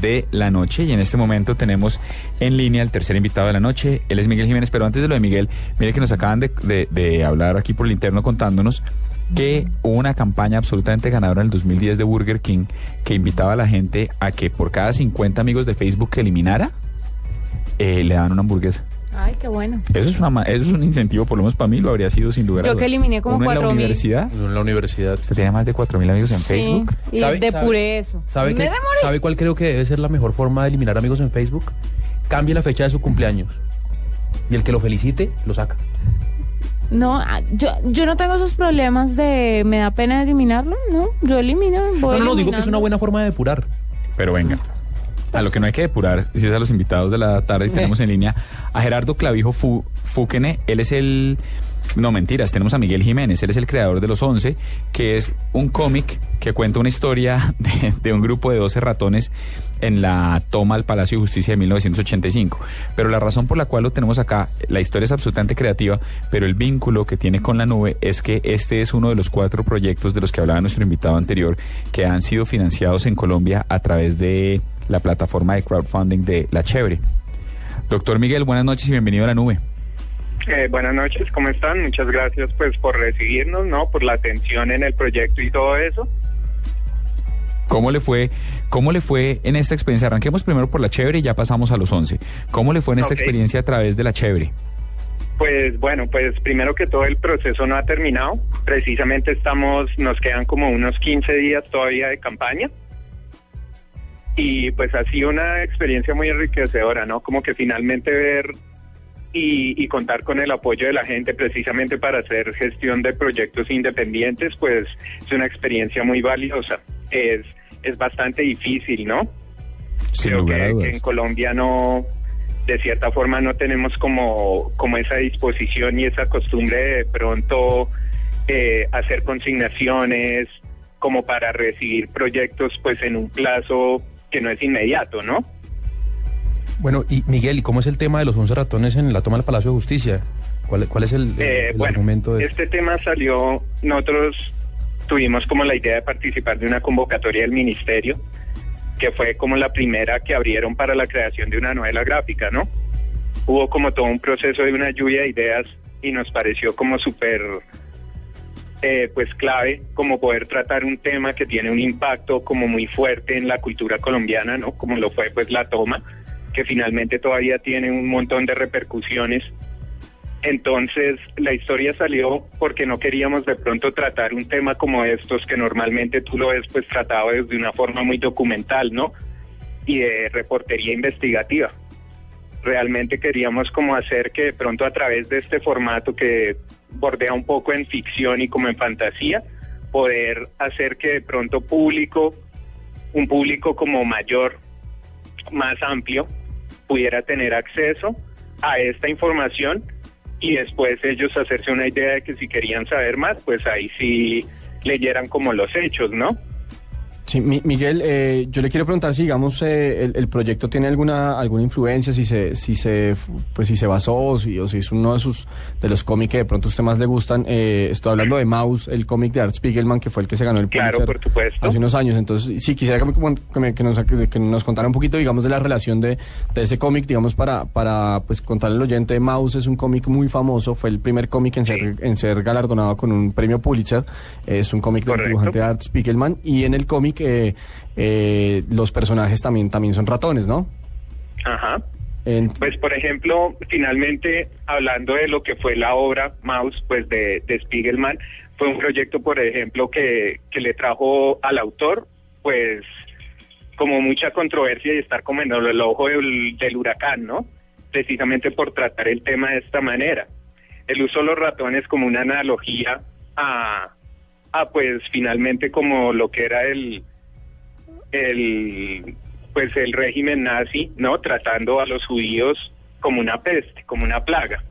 de la noche y en este momento tenemos en línea el tercer invitado de la noche. Él es Miguel Jiménez, pero antes de lo de Miguel, mire que nos acaban de, de, hablar aquí por el interno contándonos que hubo una campaña absolutamente ganadora en el 2010 de Burger King que invitaba a la gente a que por cada 50 amigos de Facebook que eliminara, eh, le daban una hamburguesa. Ay, qué bueno. Eso es, una, eso es un incentivo, por lo menos para mí lo habría sido sin lugar a Yo que eliminé como Uno en la 4.000. universidad. En la universidad. Usted tiene más de 4.000 amigos en Sí, Facebook. y ¿Sabe- depuré eso. ¿Sabe, demoré. ¿Sabe cuál creo que debe ser la mejor forma de eliminar amigos en Facebook? Cambie la fecha de su cumpleaños. Y el que lo felicite, lo saca. No, ah, yo, yo no tengo esos problemas de me da pena eliminarlo, ¿no? Yo elimino, voy No, no, no, digo que es una buena forma de depurar. Pero venga. A lo que no hay que depurar, si es a los invitados de la tarde, y tenemos en línea a Gerardo Clavijo Fu- Fúquene. Él es el. No, mentiras, tenemos a Miguel Jiménez. Él es el creador de Los Once, que es un cómic que cuenta una historia de, de un grupo de 12 ratones en la toma al Palacio de Justicia de 1985. Pero la razón por la cual lo tenemos acá, la historia es absolutamente creativa, pero el vínculo que tiene con la nube es que este es uno de los cuatro proyectos de los que hablaba nuestro invitado anterior, que han sido financiados en Colombia a través de la plataforma de crowdfunding de La Chévere. Doctor Miguel, buenas noches y bienvenido a la nube. Eh, buenas noches, ¿cómo están? Muchas gracias pues por recibirnos, ¿no? Por la atención en el proyecto y todo eso. ¿Cómo le fue, cómo le fue en esta experiencia? Arranquemos primero por La Chévere y ya pasamos a los 11. ¿Cómo le fue en esta experiencia a través de La Chévere? Pues bueno, pues primero que todo el proceso no ha terminado. Precisamente estamos, nos quedan como unos 15 días todavía de campaña. Y pues ha sido una experiencia muy enriquecedora, ¿no? Como que finalmente ver y, y contar con el apoyo de la gente precisamente para hacer gestión de proyectos independientes, pues es una experiencia muy valiosa. Es, es bastante difícil, ¿no? Sin creo lugar a que, dudas. que en Colombia no, de cierta forma no tenemos como, como esa disposición y esa costumbre de, de pronto eh, hacer consignaciones como para recibir proyectos pues en un plazo que no es inmediato, ¿no? Bueno, y Miguel, ¿y cómo es el tema de los 11 ratones en la toma del Palacio de Justicia? ¿Cuál, cuál es el, el- Eh, el bueno, argumento de este tema salió, nosotros tuvimos como la idea de participar de una convocatoria del ministerio, que fue como la primera que abrieron para la creación de una novela gráfica, ¿no? Hubo como todo un proceso de una lluvia de ideas y nos pareció como súper, eh, pues clave, como poder tratar un tema que tiene un impacto como muy fuerte en la cultura colombiana, ¿no? Como lo fue pues la toma, que finalmente todavía tiene un montón de repercusiones entonces la historia salió porque no queríamos de pronto tratar un tema como estos que normalmente tú lo ves pues tratado desde una forma muy documental, ¿no? Y de reportería investigativa. Realmente queríamos como hacer que de pronto a través de este formato que bordea un poco en ficción y como en fantasía, poder hacer que de pronto público, un público como mayor, más amplio, pudiera tener acceso a esta información y después ellos hacerse una idea de que si querían saber más, pues ahí sí leyeran como los hechos, ¿no? Sí, Mi- Miguel, eh, yo le quiero preguntar si, digamos, eh, el, el proyecto tiene alguna alguna influencia, si se si se pues si se basó o si, o si es uno de sus de los cómics que de pronto a usted más le gustan. Eh, estoy hablando de Mouse, el cómic de Art Spiegelman, que fue el que se ganó el Claro, Pulitzer por supuesto. hace unos años. Entonces, sí, quisiera que, nos, que nos contara un poquito, digamos, de la relación de, de ese cómic, digamos, para para pues contarle al oyente. Mouse es un cómic muy famoso, fue el primer cómic en ser Sí. en ser galardonado con un premio Pulitzer. Es un cómic del dibujante Art Spiegelman y en el cómic eh, eh, los personajes también también son ratones, ¿no? Ajá. Pues, por ejemplo, finalmente, hablando de lo que fue la obra Mouse, pues de, de Spiegelman, fue un proyecto, por ejemplo, que, que le trajo al autor, pues, como mucha controversia y estar como en el ojo del, del huracán, ¿no? Precisamente por tratar el tema de esta manera. El uso de los ratones como una analogía a, a pues, finalmente como lo que era el, el pues el régimen nazi, ¿no? Tratando a los judíos como una peste, como una plaga.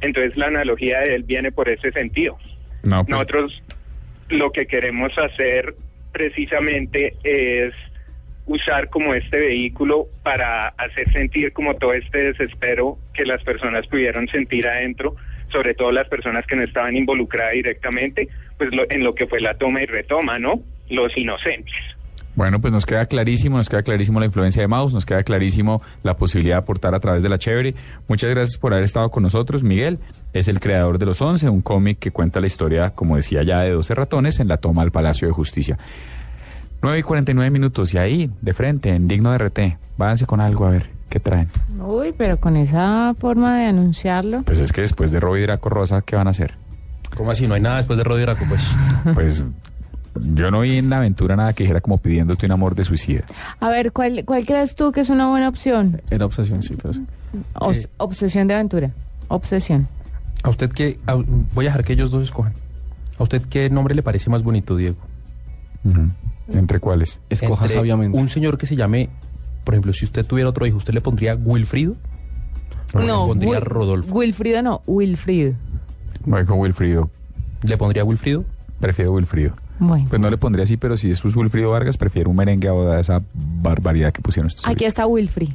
Entonces la analogía de él viene por ese sentido. No, pues, Nosotros lo que queremos hacer precisamente es usar como este vehículo para hacer sentir como todo este desespero que las personas pudieron sentir adentro, sobre todo las personas que no estaban involucradas directamente, pues lo- en lo que fue la toma y retoma, ¿no? Los inocentes. Bueno, pues nos queda clarísimo, nos queda clarísimo la influencia de Maus, nos queda clarísimo la posibilidad de aportar a través de la chévere. Muchas gracias por haber estado con nosotros, Miguel. Es el creador de Los Once, un cómic que cuenta la historia, como decía ya, de 12 ratones en la toma al Palacio de Justicia. 9 y 49 minutos y ahí, de frente, en Digno de RT. Váyanse con algo a ver qué traen. Uy, pero con esa forma de anunciarlo. Pues es que después de Robo y Draco Rosa, ¿qué van a hacer? ¿Cómo así? No hay nada después de Draco, pues. Pues yo no vi en la aventura nada que dijera como pidiéndote un amor de suicida. A ver, ¿cuál, ¿cuál crees tú que es una buena opción? Era obsesión, sí, pero sí. Obs- Eh. obsesión de aventura. Obsesión. ¿A usted qué? a- voy a dejar que ellos dos escojan. ¿A usted qué nombre le parece más bonito, Diego? ¿Entre cuáles? Escoja Entre sabiamente. Un señor que se llame, por ejemplo, si usted tuviera otro hijo, ¿usted le pondría Wilfrido? ¿O le pondría Wil- Rodolfo? Wilfrido no, Wilfrido. Voy con Wilfrido. ¿Le pondría Wilfrido? Prefiero Wilfrido. Bueno. Pues no le pondría así, pero si es Wilfrido Vargas, prefiero un merengue a boda, esa barbaridad que pusieron estos. Aquí está Wilfrid.